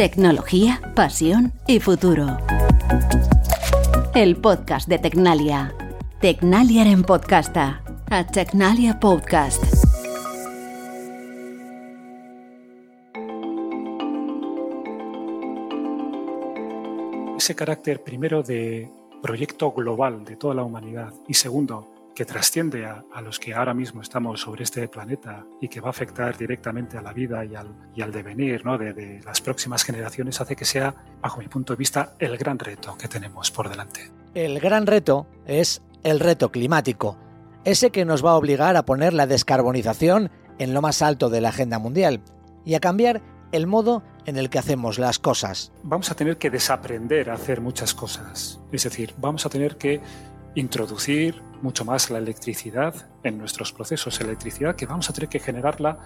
Tecnología, pasión y futuro. El podcast de Tecnalia. Tecnalia en podcasta. A Tecnalia Podcast. Ese carácter primero de proyecto global de toda la humanidad y segundo, que trasciende a, los que ahora mismo estamos sobre este planeta y que va a afectar directamente a la vida y al, y al devenir ¿no? de, de las próximas generaciones, hace que sea, bajo mi punto de vista, el gran reto que tenemos por delante. El gran reto es el reto climático, ese que nos va a obligar a poner la descarbonización en lo más alto de la agenda mundial y a cambiar el modo en el que hacemos las cosas. Vamos a tener que desaprender a hacer muchas cosas. Es decir, vamos a tener que introducir mucho más la electricidad en nuestros procesos, electricidad que vamos a tener que generarla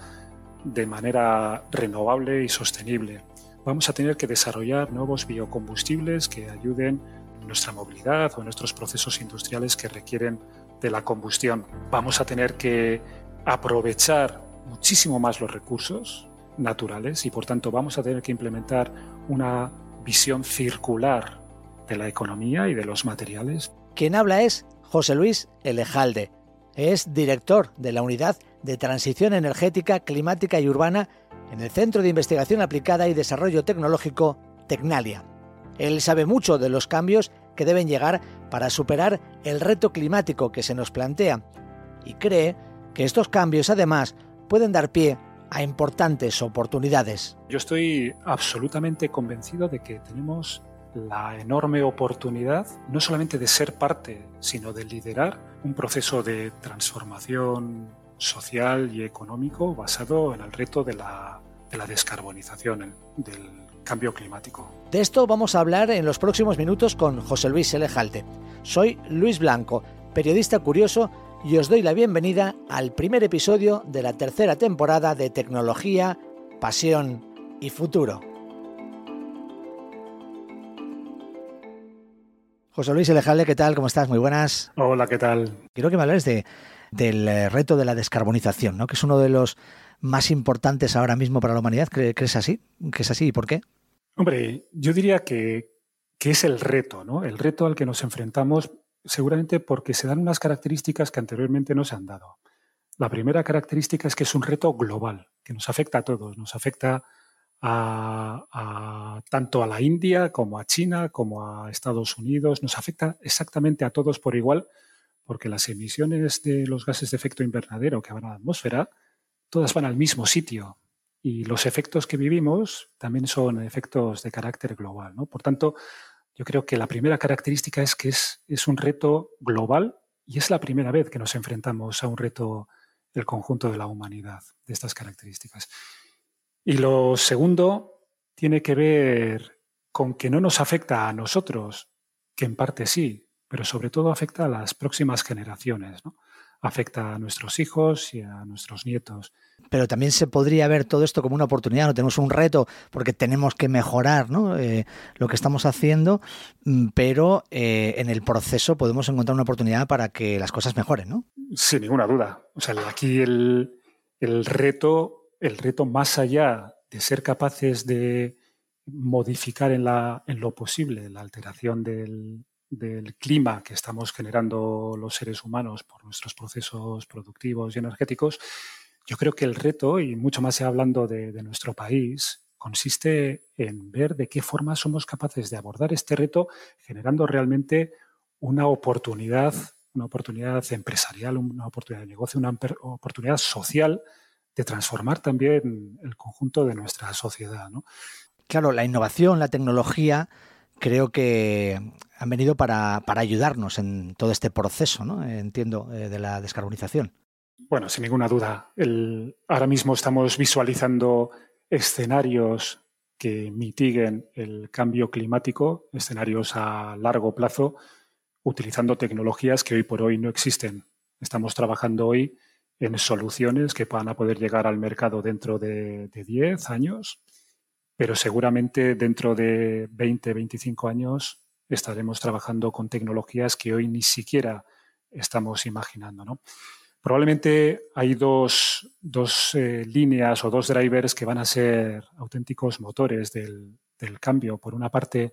de manera renovable y sostenible. Vamos a tener que desarrollar nuevos biocombustibles que ayuden en nuestra movilidad o en nuestros procesos industriales que requieren de la combustión. Vamos a tener que aprovechar muchísimo más los recursos naturales y por tanto vamos a tener que implementar una visión circular de la economía y de los materiales. Quien habla es José Luis Elejalde. Es director de la Unidad de Transición Energética, Climática y Urbana en el Centro de Investigación Aplicada y Desarrollo Tecnológico Tecnalia. Él sabe mucho de los cambios que deben llegar para superar el reto climático que se nos plantea y cree que estos cambios además pueden dar pie a importantes oportunidades. Yo estoy absolutamente convencido de que tenemos la enorme oportunidad no solamente de ser parte, sino de liderar un proceso de transformación social y económico basado en el reto de la, de la descarbonización, del cambio climático. De esto vamos a hablar en los próximos minutos con José Luis Elejalte. Soy Luis Blanco, periodista curioso y os doy la bienvenida al primer episodio de la tercera temporada de Tecnología, Pasión y Futuro. José Luis Elejalde, ¿qué tal? ¿Cómo estás? Muy buenas. Hola, ¿qué tal? Quiero que me hables de, del eh, reto de la descarbonización, ¿no? que es uno de los más importantes ahora mismo para la humanidad. ¿Crees así? ¿Que es así y por qué? Hombre, yo diría que, que es el reto, ¿no? El reto al que nos enfrentamos seguramente porque se dan unas características que anteriormente no se han dado. La primera característica es que es un reto global, que nos afecta a todos, nos afecta a, tanto a la India como a China, como a Estados Unidos, nos afecta exactamente a todos por igual, porque las emisiones de los gases de efecto invernadero que van a la atmósfera, todas van al mismo sitio. Y los efectos que vivimos también son efectos de carácter global. ¿no? Por tanto, yo creo que la primera característica es que es, es un reto global y es la primera vez que nos enfrentamos a un reto del conjunto de la humanidad de estas características. Y lo segundo tiene que ver con que no nos afecta a nosotros, que en parte sí, pero sobre todo afecta a las próximas generaciones. ¿no? afecta a nuestros hijos y a nuestros nietos. Pero también se podría ver todo esto como una oportunidad, no tenemos un reto porque tenemos que mejorar ¿no? Eh, lo que estamos haciendo, mm, pero eh, en el proceso podemos encontrar una oportunidad para que las cosas mejoren, ¿no? Sin ninguna duda. O sea, aquí el, el reto, el reto más allá de ser capaces de modificar en, lo posible la alteración del clima que estamos generando los seres humanos por nuestros procesos productivos y energéticos, yo creo que el reto, y mucho más hablando de, nuestro país, consiste en ver de qué forma somos capaces de abordar este reto generando realmente una oportunidad, una oportunidad empresarial, una oportunidad de negocio, una oportunidad social de transformar también el conjunto de nuestra sociedad. Claro, la innovación, la tecnología creo que han venido para, ayudarnos en todo este proceso, ¿no? entiendo, eh, de la descarbonización. Bueno, sin ninguna duda. ahora mismo estamos visualizando escenarios que mitiguen el cambio climático, escenarios a largo plazo, utilizando tecnologías que hoy por hoy no existen. Estamos trabajando hoy en soluciones que van a poder llegar al mercado dentro de, de 10 años pero seguramente dentro de 20, 25 años estaremos trabajando con tecnologías que hoy ni siquiera estamos imaginando. ¿no? Probablemente hay dos, dos eh, líneas o dos drivers que van a ser auténticos motores del, del cambio, por una parte,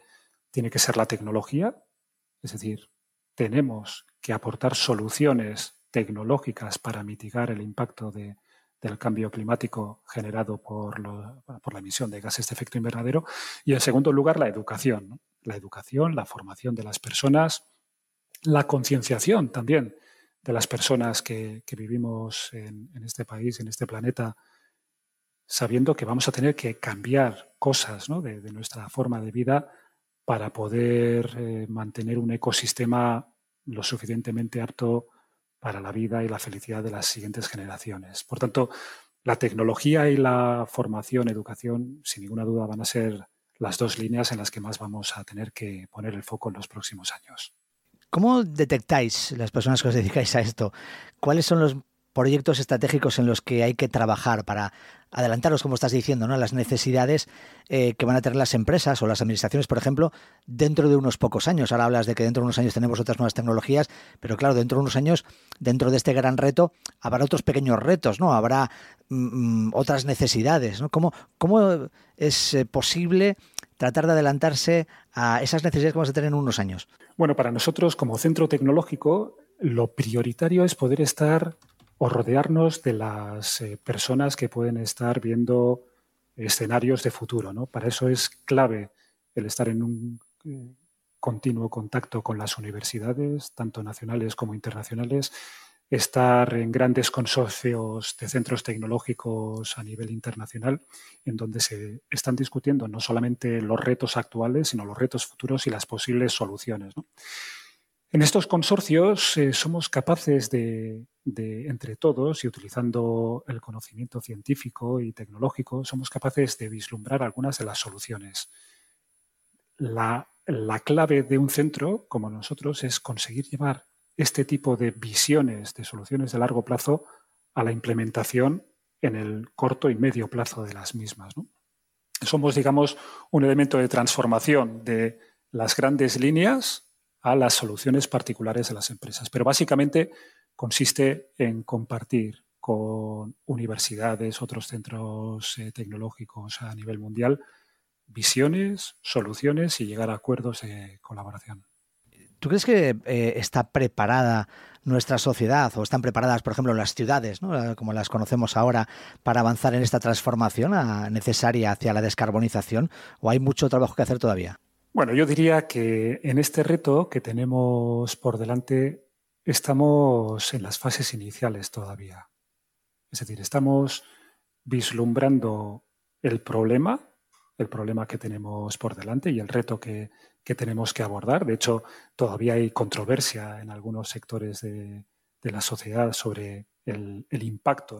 tiene que ser la tecnología, es decir, tenemos que aportar soluciones tecnológicas para mitigar el impacto de, del cambio climático generado por, por, la emisión de gases de efecto invernadero. Y en segundo lugar, la educación. La educación, la formación de las personas, la concienciación también de las personas que, vivimos en, este país, en este planeta, sabiendo que vamos a tener que cambiar cosas de, nuestra forma de vida para poder eh, mantener un ecosistema lo suficientemente apto para la vida y la felicidad de las siguientes generaciones. Por tanto, la tecnología y la formación, educación, sin ninguna duda, van a ser las dos líneas en las que más vamos a tener que poner el foco en los próximos años. ¿Cómo detectáis las personas que os dedicáis a esto? ¿Cuáles son los proyectos estratégicos en los que hay que trabajar para adelantaros, como estás diciendo, ¿no? las necesidades eh, que van a tener las empresas o las administraciones, por ejemplo, dentro de unos pocos años. Ahora hablas de que dentro de unos años tenemos otras nuevas tecnologías, pero claro, dentro de unos años, dentro de este gran reto, habrá otros pequeños retos, ¿no? Habrá mm, mm, otras necesidades, ¿no? ¿Cómo, cómo es eh, posible tratar de adelantarse a esas necesidades que vamos a tener en unos años? Bueno, para nosotros como centro tecnológico, lo prioritario es poder estar o rodearnos de las eh, personas que pueden estar viendo escenarios de futuro. ¿no? Para eso es clave el estar en un eh, continuo contacto con las universidades, tanto nacionales como internacionales, estar en grandes consorcios de centros tecnológicos a nivel internacional, en donde se están discutiendo no solamente los retos actuales, sino los retos futuros y las posibles soluciones. En estos consorcios eh, somos capaces de, entre todos y utilizando el conocimiento científico y tecnológico, somos capaces de vislumbrar algunas de las soluciones. La, clave de un centro como nosotros es conseguir llevar este tipo de visiones de soluciones de largo plazo a la implementación en el corto y medio plazo de las mismas. Somos, digamos, un elemento de transformación de las grandes líneas a las soluciones particulares de las empresas. Pero básicamente consiste en compartir con universidades, otros centros eh, tecnológicos a nivel mundial, visiones, soluciones y llegar a acuerdos de colaboración. ¿Tú crees que eh, está preparada nuestra sociedad o están preparadas, por ejemplo, las ciudades, como las conocemos ahora, para avanzar en esta transformación ah, necesaria hacia la descarbonización? ¿O hay mucho trabajo que hacer todavía? Bueno, yo diría que en este reto que tenemos por delante estamos en las fases iniciales todavía. Es decir, estamos vislumbrando el problema, el problema que tenemos por delante y el reto que, tenemos que abordar. De hecho, todavía hay controversia en algunos sectores de, la sociedad sobre el, impacto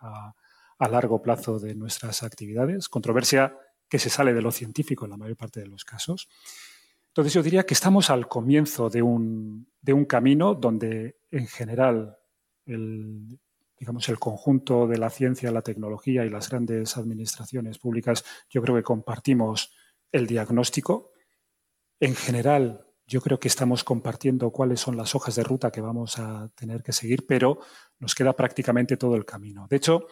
a, a largo plazo de nuestras actividades. Controversia que se sale de lo científico en la mayor parte de los casos. Entonces yo diría que estamos al comienzo de un, camino donde en general el, digamos, el conjunto de la ciencia, la tecnología y las grandes administraciones públicas, yo creo que compartimos el diagnóstico. En general, yo creo que estamos compartiendo cuáles son las hojas de ruta que vamos a tener que seguir, pero nos queda prácticamente todo el camino. De hecho,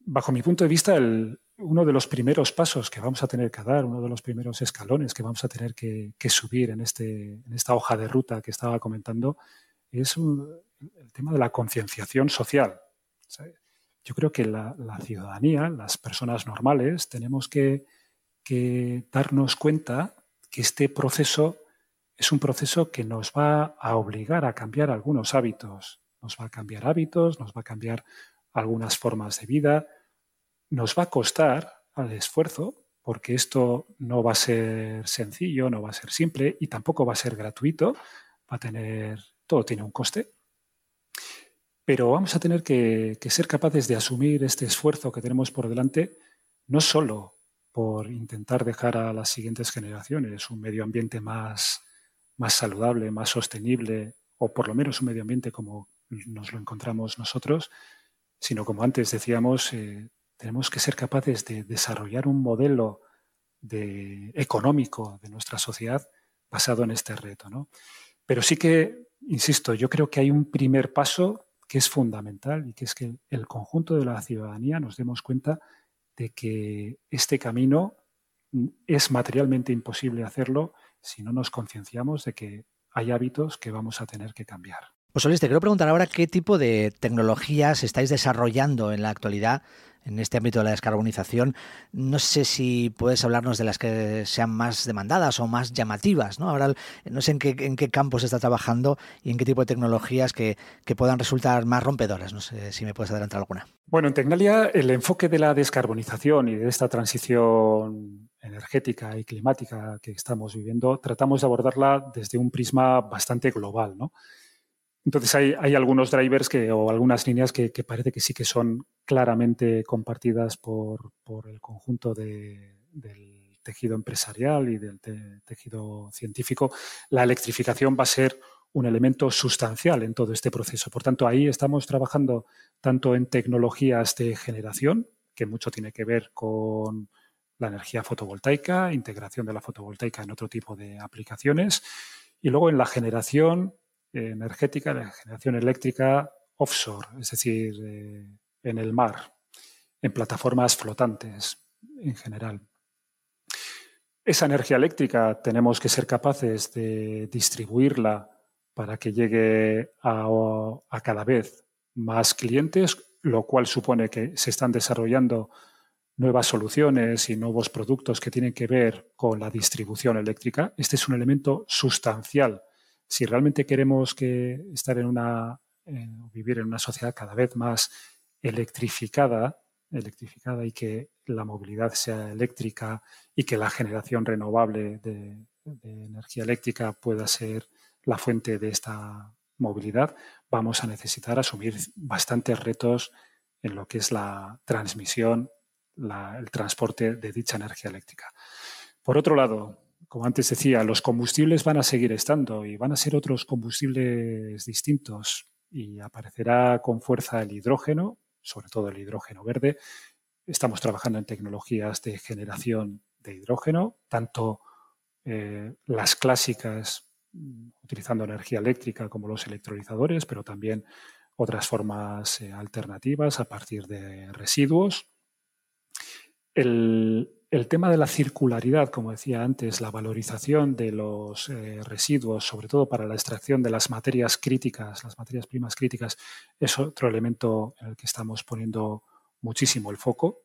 bajo mi punto de vista, el, uno de los primeros pasos que vamos a tener que dar, uno de los primeros escalones que vamos a tener que, subir en, este, en esta hoja de ruta que estaba comentando, es el tema de la concienciación social. Yo creo que la, ciudadanía, las personas normales, tenemos que, que darnos cuenta que este proceso es un proceso que nos va a obligar a cambiar algunos hábitos. Nos va a cambiar hábitos, nos va a cambiar algunas formas de vida, nos va a costar al esfuerzo, porque esto no va a ser sencillo, no va a ser simple y tampoco va a ser gratuito, va a tener, todo tiene un coste. Pero vamos a tener que, ser capaces de asumir este esfuerzo que tenemos por delante, no solo por intentar dejar a las siguientes generaciones un medio ambiente más, más saludable, más sostenible, o por lo menos un medio ambiente como nos lo encontramos nosotros, sino como antes decíamos, eh, tenemos que ser capaces de desarrollar un modelo de, económico de nuestra sociedad basado en este reto. ¿no? Pero sí que, insisto, yo creo que hay un primer paso que es fundamental y que es que el conjunto de la ciudadanía nos demos cuenta de que este camino es materialmente imposible hacerlo si no nos concienciamos de que hay hábitos que vamos a tener que cambiar. Pues Solís, te quiero preguntar ahora qué tipo de tecnologías estáis desarrollando en la actualidad en este ámbito de la descarbonización. No sé si puedes hablarnos de las que sean más demandadas o más llamativas. ¿no? Ahora no sé en qué, en qué campo se está trabajando y en qué tipo de tecnologías que, puedan resultar más rompedoras. No sé si me puedes adelantar alguna. Bueno, en Tecnalia el enfoque de la descarbonización y de esta transición energética y climática que estamos viviendo, tratamos de abordarla desde un prisma bastante global. ¿no? Entonces hay, algunos drivers que, o algunas líneas que, parece que sí que son claramente compartidas por, el conjunto del tejido empresarial y del tejido científico. La electrificación va a ser un elemento sustancial en todo este proceso. Por tanto, ahí estamos trabajando tanto en tecnologías de generación, que mucho tiene que ver con la energía fotovoltaica, integración de la fotovoltaica en otro tipo de aplicaciones, y luego en la generación energética, la generación eléctrica offshore, es decir, eh, en el mar, en plataformas flotantes en general. Esa energía eléctrica tenemos que ser capaces de distribuirla para que llegue a, a cada vez más clientes, lo cual supone que se están desarrollando nuevas soluciones y nuevos productos que tienen que ver con la distribución eléctrica. Este es un elemento sustancial si realmente queremos que estar en una, vivir en una sociedad cada vez más electrificada, electrificada y que la movilidad sea eléctrica y que la generación renovable de, energía eléctrica pueda ser la fuente de esta movilidad, vamos a necesitar asumir bastantes retos en lo que es la transmisión, el transporte de dicha energía eléctrica. Por otro lado, como antes decía, los combustibles van a seguir estando y van a ser otros combustibles distintos y aparecerá con fuerza el hidrógeno, sobre todo el hidrógeno verde. Estamos trabajando en tecnologías de generación de hidrógeno, tanto eh, las clásicas mm, utilizando energía eléctrica como los electrolizadores, pero también otras formas eh, alternativas a partir de residuos. El, el tema de la circularidad, como decía antes, la valorización de los eh, residuos, sobre todo para la extracción de las materias críticas, las materias primas críticas, es otro elemento en el que estamos poniendo muchísimo el foco.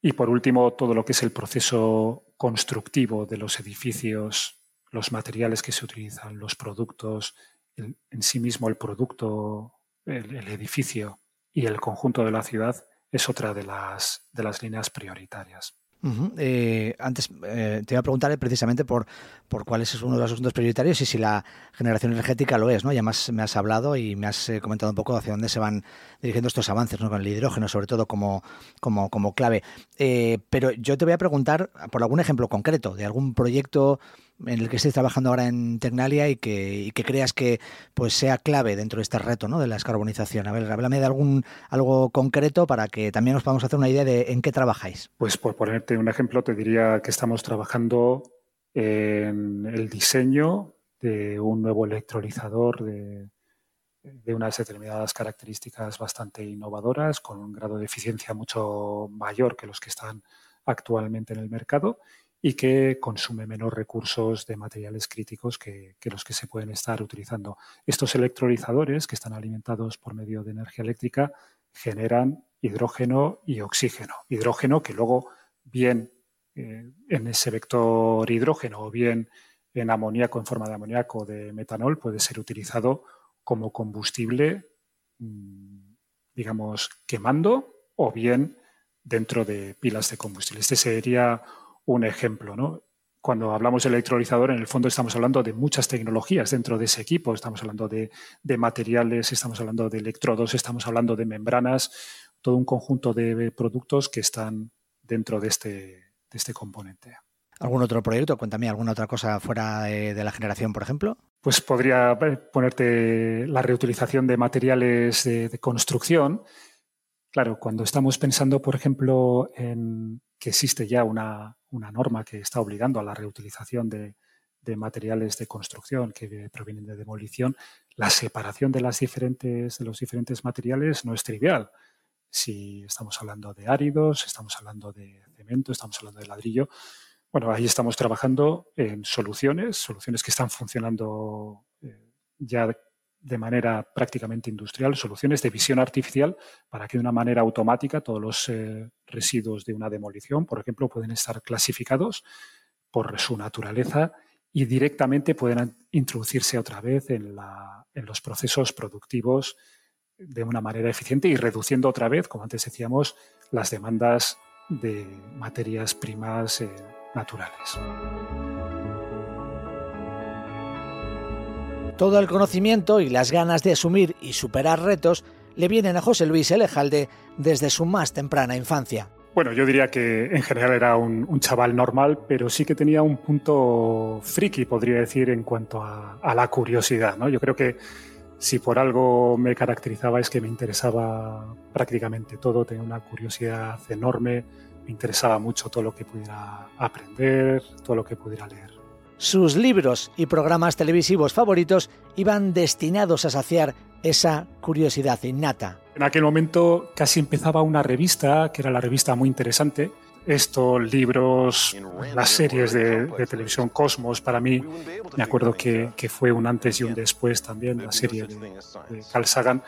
Y por último, todo lo que es el proceso constructivo de los edificios, los materiales que se utilizan, los productos, en sí mismo el producto, el edificio y el conjunto de la ciudad es otra de las, de las líneas prioritarias. Eh, antes eh, te iba a preguntar precisamente por, por cuál es uno de los asuntos prioritarios y si la generación energética lo es, ¿no? Ya más me has hablado y me has eh, comentado un poco hacia dónde se van dirigiendo estos avances, ¿no? Con el hidrógeno, sobre todo como, como, como clave. pero yo te voy a preguntar por algún ejemplo concreto de algún proyecto en el que estés trabajando ahora en Tecnalia y que, creas que pues sea clave dentro de este reto ¿no? de la descarbonización. A ver, háblame de algún algo concreto para que también nos podamos hacer una idea de en qué trabajáis. Pues por ponerte un ejemplo, te diría que estamos trabajando en el diseño de un nuevo electrolizador de, de unas determinadas características bastante innovadoras, con un grado de eficiencia mucho mayor que los que están actualmente en el mercado y que consume menos recursos de materiales críticos que, los que se pueden estar utilizando. Estos electrolizadores, que están alimentados por medio de energía eléctrica, generan hidrógeno y oxígeno. Hidrógeno que luego, bien eh, en ese vector hidrógeno o bien en amoníaco, en forma de amoníaco de metanol, puede ser utilizado como combustible, mm, digamos, quemando o bien dentro de pilas de combustible. Este sería un ejemplo, ¿no? Cuando hablamos de electrolizador, en el fondo estamos hablando de muchas tecnologías dentro de ese equipo. Estamos hablando de, materiales, estamos hablando de electrodos, estamos hablando de membranas, todo un conjunto de productos que están dentro de este, de este componente. ¿Algún otro proyecto? Cuéntame, ¿alguna otra cosa fuera de, la generación, por ejemplo? Pues podría eh, ponerte la reutilización de materiales de construcción. Claro, cuando estamos pensando, por ejemplo, en que existe ya una, una norma que está obligando a la reutilización de, materiales de construcción que provienen de demolición, la separación de, las diferentes, de los diferentes materiales no es trivial. si estamos hablando de áridos, estamos hablando de cemento, estamos hablando de ladrillo. Bueno, ahí estamos trabajando en soluciones, soluciones que están funcionando eh, ya de manera prácticamente industrial, soluciones de visión artificial para que de una manera automática todos los eh, residuos de una demolición, por ejemplo, pueden estar clasificados por su naturaleza y directamente pueden introducirse otra vez en, los procesos productivos de una manera eficiente y reduciendo otra vez, como antes decíamos, las demandas de materias primas eh, naturales. Todo el conocimiento y las ganas de asumir y superar retos le vienen a José Luis Elejalde desde su más temprana infancia. Bueno, yo diría que en general era un, chaval normal, pero sí que tenía un punto friki, podría decir, en cuanto a, la curiosidad. ¿no? Yo creo que si por algo me caracterizaba es que me interesaba prácticamente todo, tenía una curiosidad enorme, me interesaba mucho todo lo que pudiera aprender, todo lo que pudiera leer. Sus libros y programas televisivos favoritos iban destinados a saciar esa curiosidad innata. En aquel momento casi empezaba una revista, que era la revista muy interesante. Estos libros, las series de, televisión Cosmos, para mí, me acuerdo que, fue un antes y un después también, la serie de, de Carl Sagan.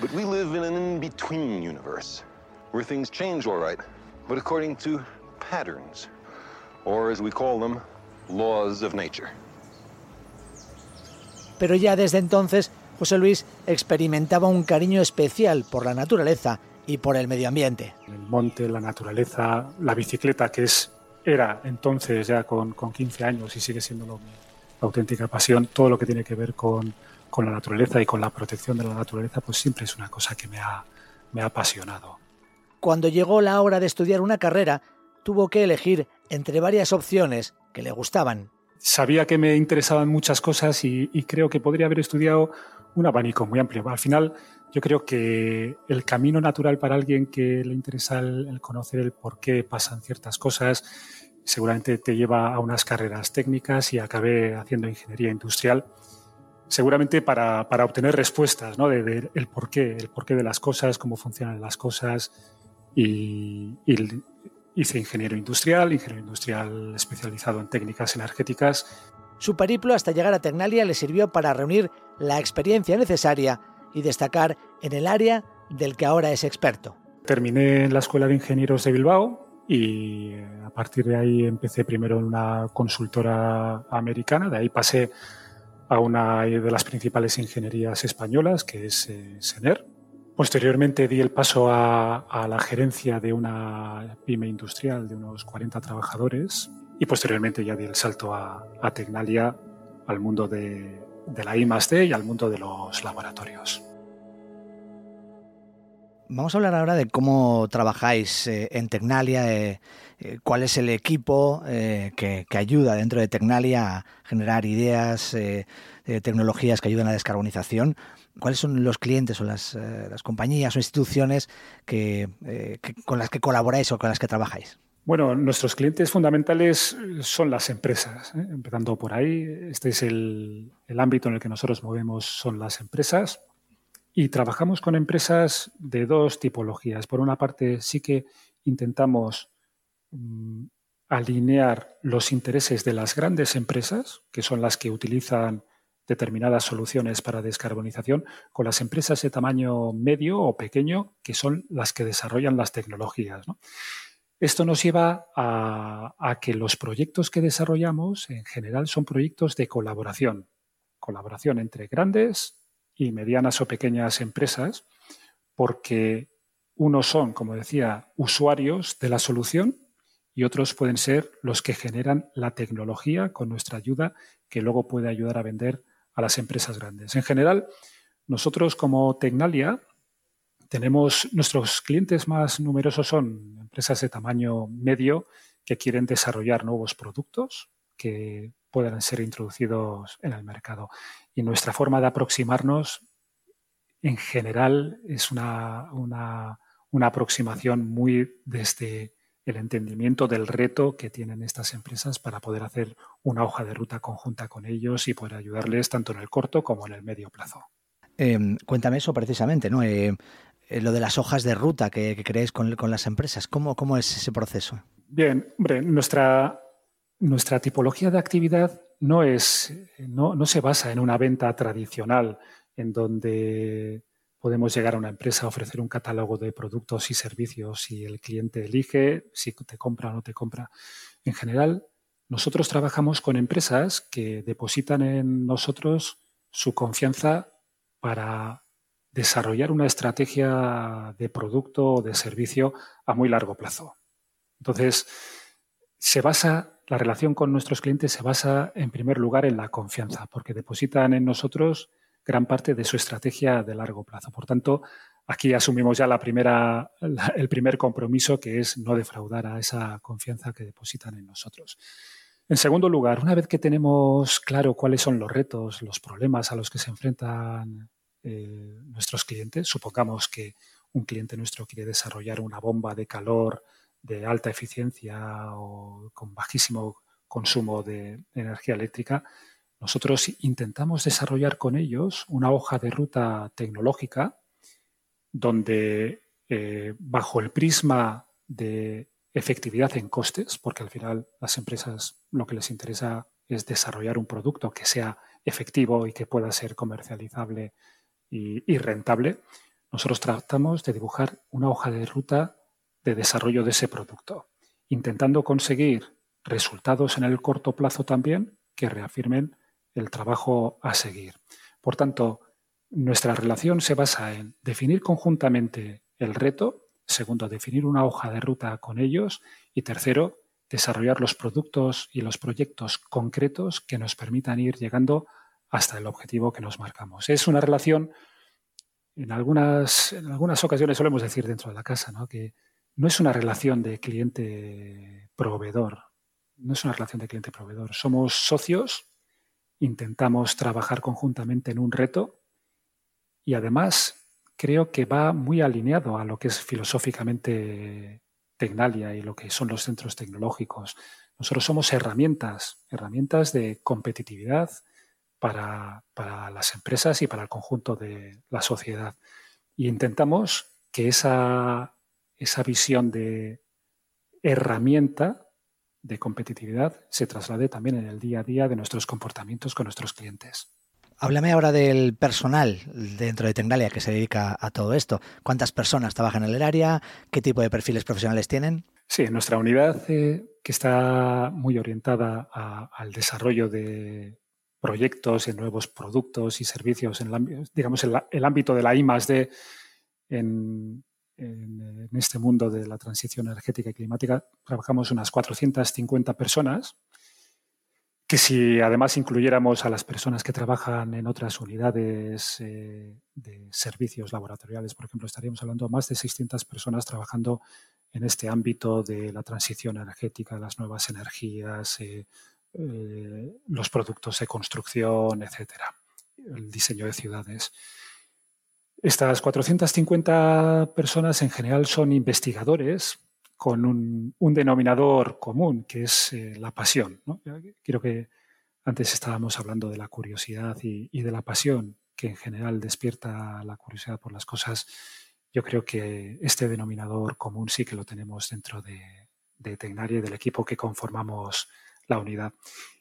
Pero ya desde entonces, José Luis experimentaba un cariño especial por la naturaleza y por el medio ambiente. El monte, la naturaleza, la bicicleta, que es, era entonces ya con, con 15 años y sigue siendo mi auténtica pasión, todo lo que tiene que ver con, con, la naturaleza y con la protección de la naturaleza, pues siempre es una cosa que me ha, me ha apasionado. Cuando llegó la hora de estudiar una carrera, tuvo que elegir entre varias opciones que le gustaban. Sabía que me interesaban muchas cosas y, creo que podría haber estudiado un abanico muy amplio. Al final, yo creo que el camino natural para alguien que le interesa el, conocer el por qué pasan ciertas cosas, seguramente te lleva a unas carreras técnicas y acabé haciendo ingeniería industrial, seguramente para, obtener respuestas ¿no? de, el porqué, el porqué de las cosas, cómo funcionan las cosas y, y, Hice ingeniero industrial, ingeniero industrial especializado en técnicas energéticas. Su periplo hasta llegar a Tecnalia le sirvió para reunir la experiencia necesaria y destacar en el área del que ahora es experto. Terminé en la Escuela de Ingenieros de Bilbao y eh, a partir de ahí empecé primero en una consultora americana, de ahí pasé a una de las principales ingenierías españolas, que es eh, SENER, Posteriormente di el paso a, la gerencia de una pyme industrial de unos 40 trabajadores y posteriormente ya di el salto a, Tecnalia, al mundo de, la I y al mundo de los laboratorios. Vamos a hablar ahora de cómo trabajáis eh, en Tecnalia, eh, eh, cuál es el equipo que, ayuda dentro de Tecnalia a generar ideas, tecnologías que ayudan a la descarbonización. ¿Cuáles son los clientes o las, compañías o instituciones con las que colaboráis o con las que trabajáis? Bueno, nuestros clientes fundamentales son las empresas. Empezando por ahí, este es el, ámbito en el que nosotros movemos, son las empresas. Y trabajamos con empresas de dos tipologías. Por una parte, sí que intentamos mm, alinear los intereses de las grandes empresas, que son las que utilizan determinadas soluciones para descarbonización con las empresas de tamaño medio o pequeño, que son las que desarrollan las tecnologías. Esto nos lleva a, a, que los proyectos que desarrollamos en general son proyectos de colaboración, colaboración entre grandes y medianas o pequeñas empresas, porque unos son, como decía, usuarios de la solución y otros pueden ser los que generan la tecnología con nuestra ayuda que luego puede ayudar a vender a las empresas grandes. En general, nosotros como Tecnalia tenemos nuestros clientes más numerosos son empresas de tamaño medio que quieren desarrollar nuevos productos que puedan ser introducidos en el mercado. Y nuestra forma de aproximarnos en general es una, una, una aproximación muy desde el entendimiento del reto que tienen estas empresas para poder hacer una hoja de ruta conjunta con ellos y poder ayudarles tanto en el corto como en el medio plazo. Em, cuéntame eso precisamente, ¿no? Eh, eh, lo de las hojas de ruta que, que creéis con, las empresas. ¿Cómo, ¿Cómo es ese proceso? Bien, hombre, nuestra, nuestra tipología de actividad no, es, no, no se basa en una venta tradicional en donde podemos llegar a una empresa ofrecer un catálogo de productos y servicios y el cliente elige si te compra o no te compra. En general, nosotros trabajamos con empresas que depositan en nosotros su confianza para desarrollar una estrategia de producto o de servicio a muy largo plazo. Entonces, se basa, la relación con nuestros clientes se basa en primer lugar en la confianza, porque depositan en nosotros gran parte de su estrategia de largo plazo. Por tanto, aquí asumimos ya la primera, el primer compromiso, que es no defraudar a esa confianza que depositan en nosotros. En segundo lugar, una vez que tenemos claro cuáles son los retos, los problemas a los que se enfrentan eh, nuestros clientes, supongamos que un cliente nuestro quiere desarrollar una bomba de calor de alta eficiencia o con bajísimo consumo de energía eléctrica, nosotros intentamos desarrollar con ellos una hoja de ruta tecnológica donde eh, bajo el prisma de efectividad en costes, porque al final las empresas lo que les interesa es desarrollar un producto que sea efectivo y que pueda ser comercializable y, rentable, nosotros tratamos de dibujar una hoja de ruta de desarrollo de ese producto, intentando conseguir resultados en el corto plazo también que reafirmen el trabajo a seguir. Por tanto, nuestra relación se basa en definir conjuntamente el reto, segundo, definir una hoja de ruta con ellos y tercero, desarrollar los productos y los proyectos concretos que nos permitan ir llegando hasta el objetivo que nos marcamos. Es una relación, en algunas, en algunas ocasiones solemos decir dentro de la casa, que no es una relación de cliente-proveedor, no es una relación de cliente-proveedor. Somos socios, intentamos trabajar conjuntamente en un reto y además creo que va muy alineado a lo que es filosóficamente Tecnalia y lo que son los centros tecnológicos. Nosotros somos herramientas, herramientas de competitividad, para, las empresas y para el conjunto de la sociedad. Y intentamos que esa, esa visión de herramienta de competitividad se traslade también en el día a día de nuestros comportamientos con nuestros clientes. Háblame ahora del personal dentro de Tecnalia que se dedica a todo esto. ¿Cuántas personas trabajan en el área? ¿Qué tipo de perfiles profesionales tienen? Sí, nuestra unidad eh, que está muy orientada al desarrollo de, proyectos, en nuevos productos y servicios, en el, digamos, en el ámbito de la I D en, en, este mundo de la transición energética y climática, trabajamos unas 450 personas, que si además incluyéramos a las personas que trabajan en otras unidades eh, de servicios laboratoriales, por ejemplo, estaríamos hablando de más de 600 personas trabajando en este ámbito de la transición energética, las nuevas energías, eh, eh, los productos de construcción, etcétera, el diseño de ciudades. Estas 450 personas en general son investigadores con un, denominador común, que es eh, la pasión. Quiero que antes estábamos hablando de la curiosidad y, de la pasión, que en general despierta la curiosidad por las cosas. Yo creo que este denominador común sí que lo tenemos dentro de, de Tecnaria y del equipo que conformamos la unidad.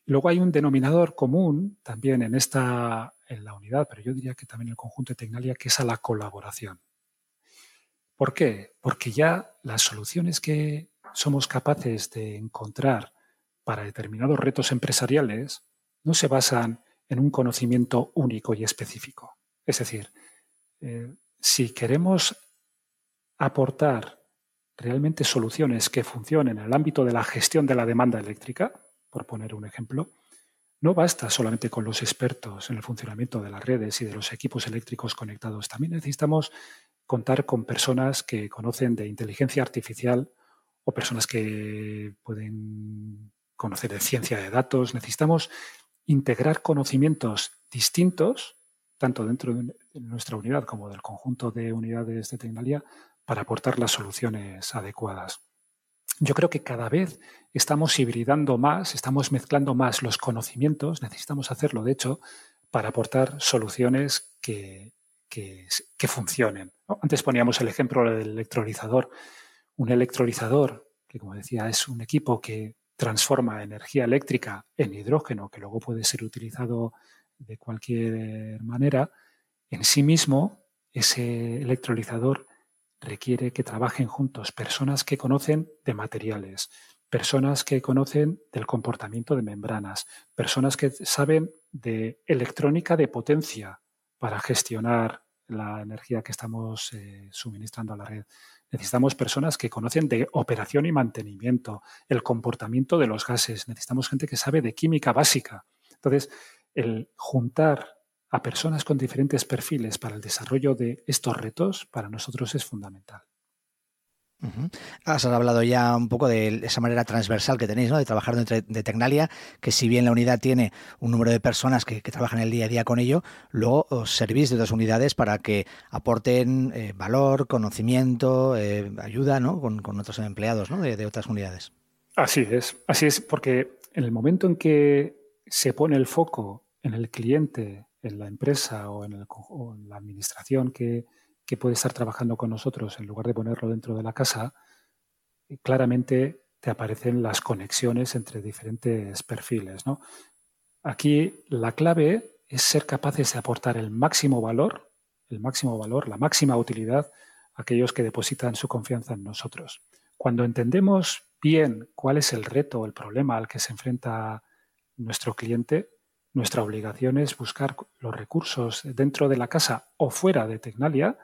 Luego hay un denominador común también en esta en la unidad, pero yo diría que también en el conjunto de Tecnalia, que es a la colaboración. ¿Por qué? Porque ya las soluciones que somos capaces de encontrar para determinados retos empresariales no se basan en un conocimiento único y específico. Es decir, eh, si queremos aportar realmente soluciones que funcionen en el ámbito de la gestión de la demanda eléctrica, por poner un ejemplo, no basta solamente con los expertos en el funcionamiento de las redes y de los equipos eléctricos conectados. También necesitamos contar con personas que conocen de inteligencia artificial o personas que pueden conocer de ciencia de datos. Necesitamos integrar conocimientos distintos, tanto dentro de nuestra unidad como del conjunto de unidades de Tecnalia, para aportar las soluciones adecuadas. Yo creo que cada vez estamos hibridando más, estamos mezclando más los conocimientos, necesitamos hacerlo, de hecho, para aportar soluciones que, que, funcionen. Antes poníamos el ejemplo del electrolizador. Un electrolizador, que como decía, es un equipo que transforma energía eléctrica en hidrógeno, que luego puede ser utilizado de cualquier manera, en sí mismo ese electrolizador requiere que trabajen juntos personas que conocen de materiales, personas que conocen del comportamiento de membranas, personas que saben de electrónica de potencia para gestionar la energía que estamos eh, suministrando a la red. Necesitamos personas que conocen de operación y mantenimiento, el comportamiento de los gases. Necesitamos gente que sabe de química básica. Entonces, el juntar a personas con diferentes perfiles para el desarrollo de estos retos para nosotros es fundamental. Has hablado ya un poco de esa manera transversal que tenéis, ¿no? De trabajar dentro de Tecnalia, que si bien la unidad tiene un número de personas que, trabajan el día a día con ello, luego os servís de otras unidades para que aporten eh, valor, conocimiento, eh, ayuda, ¿no? Con, otros empleados, ¿no? De, otras unidades. Así es, así es, porque en el momento en que se pone el foco en el cliente, en la empresa o en, la administración que, puede estar trabajando con nosotros en lugar de ponerlo dentro de la casa, eh, claramente te aparecen las conexiones entre diferentes perfiles. Aquí la clave es ser capaces de aportar el máximo valor, el máximo valor, la máxima utilidad a aquellos que depositan su confianza en nosotros. Cuando entendemos bien cuál es el reto o el problema al que se enfrenta nuestro cliente, nuestra obligación es buscar los recursos dentro de la casa o fuera de Tecnalia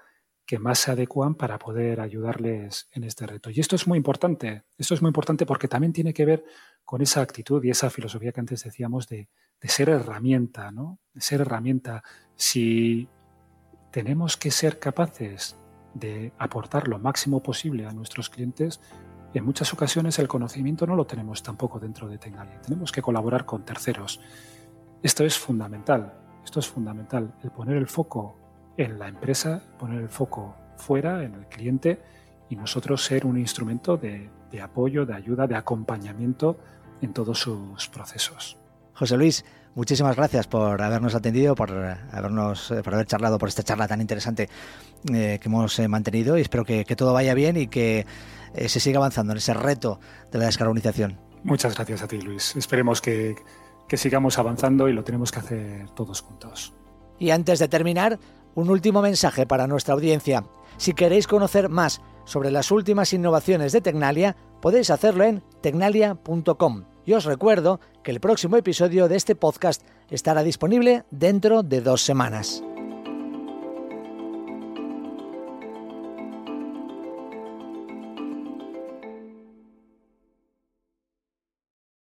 que más se adecuan para poder ayudarles en este reto. Y esto es muy importante, esto es muy importante porque también tiene que ver con esa actitud y esa filosofía que antes decíamos de, ser herramienta, ¿no? De ser herramienta. Si tenemos que ser capaces de aportar lo máximo posible a nuestros clientes, en muchas ocasiones el conocimiento no lo tenemos tampoco dentro de Tengalia. Tenemos que colaborar con terceros. Esto es fundamental, esto es fundamental, el poner el foco en la empresa, poner el foco fuera, en el cliente, y nosotros ser un instrumento de, apoyo, de ayuda, de acompañamiento en todos sus procesos. José Luis, muchísimas gracias por habernos atendido, por habernos, por haber charlado por esta charla tan interesante eh, que hemos eh, mantenido y espero que, todo vaya bien y que eh, se siga avanzando en ese reto de la descarbonización. Muchas gracias a ti, Luis. Esperemos que, que sigamos avanzando y lo tenemos que hacer todos juntos. Y antes de terminar, un último mensaje para nuestra audiencia. Si queréis conocer más sobre las últimas innovaciones de Tecnalia, podéis hacerlo en tecnalia.com. Y os recuerdo que el próximo episodio de este podcast estará disponible dentro de dos semanas.